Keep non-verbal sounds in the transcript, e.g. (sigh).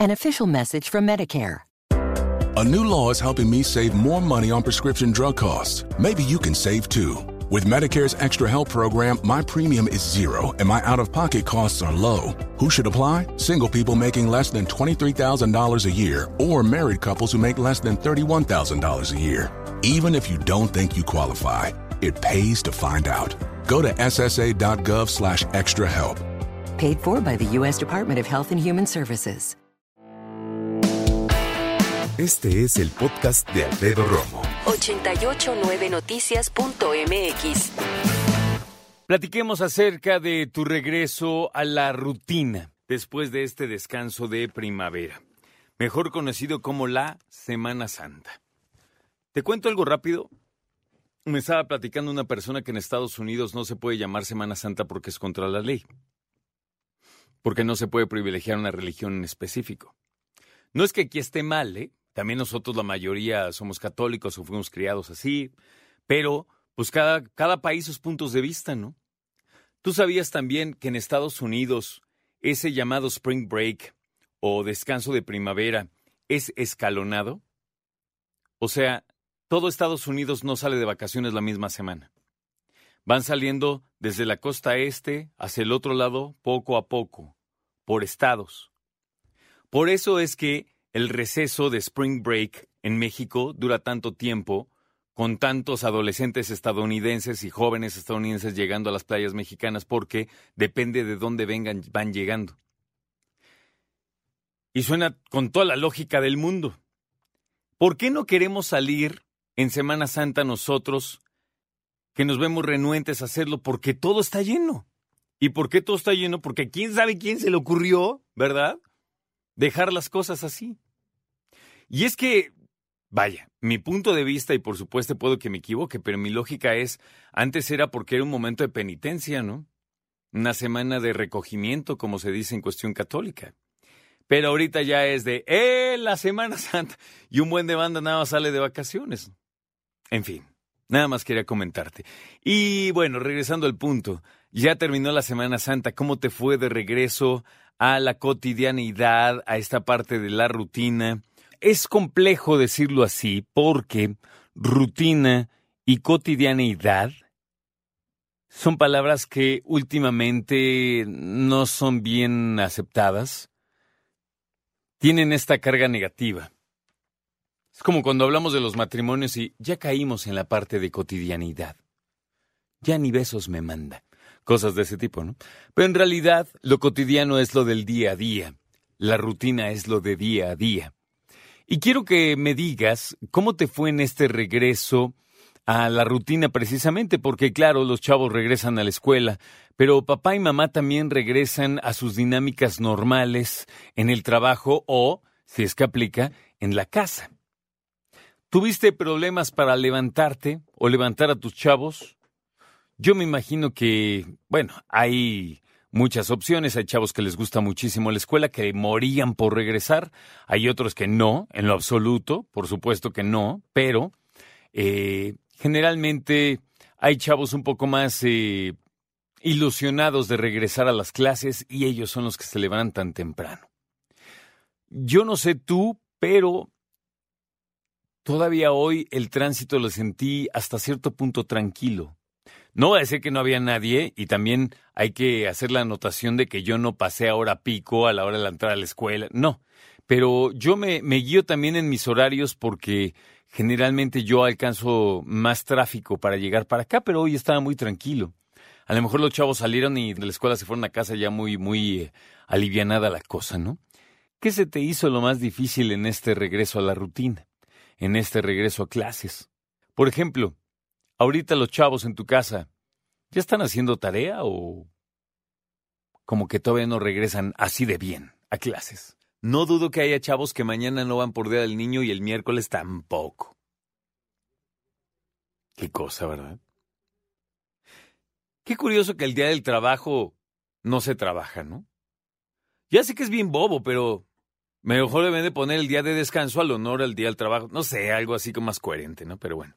An official message from Medicare. A new law is helping me save more money on prescription drug costs. Maybe you can save too. With Medicare's Extra Help program, my premium is zero and my out of pocket costs are low. Who should apply? Single people making less than $23,000 a year or married couples who make less than $31,000 a year. Even if you don't think you qualify, it pays to find out. Go to ssa.gov slash extra help. Paid for by the U.S. Department of Health and Human Services. Este es el podcast de Alfredo Romo. 889noticias.mx. Platiquemos acerca de tu regreso a la rutina después de este descanso de primavera, mejor conocido como la Semana Santa. Te cuento algo rápido. Me estaba platicando una persona que en Estados Unidos no se puede llamar Semana Santa porque es contra la ley, porque no se puede privilegiar una religión en específico. No es que aquí esté mal, ¿eh? También nosotros la mayoría somos católicos o fuimos criados así, pero pues cada, cada país sus puntos de vista, ¿no? ¿Tú sabías también que en Estados Unidos ese llamado Spring Break o descanso de primavera es escalonado? O sea, todo Estados Unidos no sale de vacaciones la misma semana. Van saliendo desde la costa este hacia el otro lado poco a poco, por estados. Por eso es que el receso de Spring Break en México dura tanto tiempo, con tantos adolescentes estadounidenses y jóvenes estadounidenses llegando a las playas mexicanas, porque depende de dónde vengan, van llegando. Y suena con toda la lógica del mundo. ¿Por qué no queremos salir en Semana Santa nosotros, que nos vemos renuentes a hacerlo? Porque todo está lleno. ¿Y por qué todo está lleno? Porque quién sabe quién se le ocurrió, ¿verdad? Dejar las cosas así. Y es que, vaya, mi punto de vista, y por supuesto puedo que me equivoque, pero mi lógica es, antes era porque era un momento de penitencia, ¿no? Una semana de recogimiento, como se dice en cuestión católica. Pero ahorita ya es de, ¡eh, la Semana (laughs) Santa! Y un buen de banda nada más sale de vacaciones. En fin, nada más quería comentarte. Y bueno, regresando al punto, ya terminó la Semana Santa. ¿Cómo te fue de regreso a la cotidianidad, a esta parte de la rutina? Es complejo decirlo así porque rutina y cotidianeidad son palabras que últimamente no son bien aceptadas. Tienen esta carga negativa. Es como cuando hablamos de los matrimonios y ya caímos en la parte de cotidianidad. Ya ni besos me manda. Cosas de ese tipo, ¿no? Pero en realidad lo cotidiano es lo del día a día. La rutina es lo de día a día. Y quiero que me digas cómo te fue en este regreso a la rutina precisamente, porque claro, los chavos regresan a la escuela, pero papá y mamá también regresan a sus dinámicas normales en el trabajo o, si es que aplica, en la casa. ¿Tuviste problemas para levantarte o levantar a tus chavos? Yo me imagino que, bueno, hay muchas opciones. Hay chavos que les gusta muchísimo la escuela, que morían por regresar. Hay otros que no, en lo absoluto, por supuesto que no, pero eh, generalmente hay chavos un poco más eh, ilusionados de regresar a las clases y ellos son los que se levantan temprano. Yo no sé tú, pero todavía hoy el tránsito lo sentí hasta cierto punto tranquilo. No voy a decir que no había nadie y también hay que hacer la anotación de que yo no pasé a hora pico a la hora de la entrada a la escuela. No, pero yo me, me guío también en mis horarios porque generalmente yo alcanzo más tráfico para llegar para acá, pero hoy estaba muy tranquilo. A lo mejor los chavos salieron y de la escuela se fueron a casa ya muy, muy eh, alivianada la cosa, ¿no? ¿Qué se te hizo lo más difícil en este regreso a la rutina? En este regreso a clases. Por ejemplo, Ahorita los chavos en tu casa, ¿ya están haciendo tarea o como que todavía no regresan así de bien a clases? No dudo que haya chavos que mañana no van por día del niño y el miércoles tampoco. Qué cosa, ¿verdad? Qué curioso que el día del trabajo no se trabaja, ¿no? Ya sé que es bien bobo, pero mejor deben de poner el día de descanso al honor al día del trabajo. No sé, algo así como más coherente, ¿no? Pero bueno.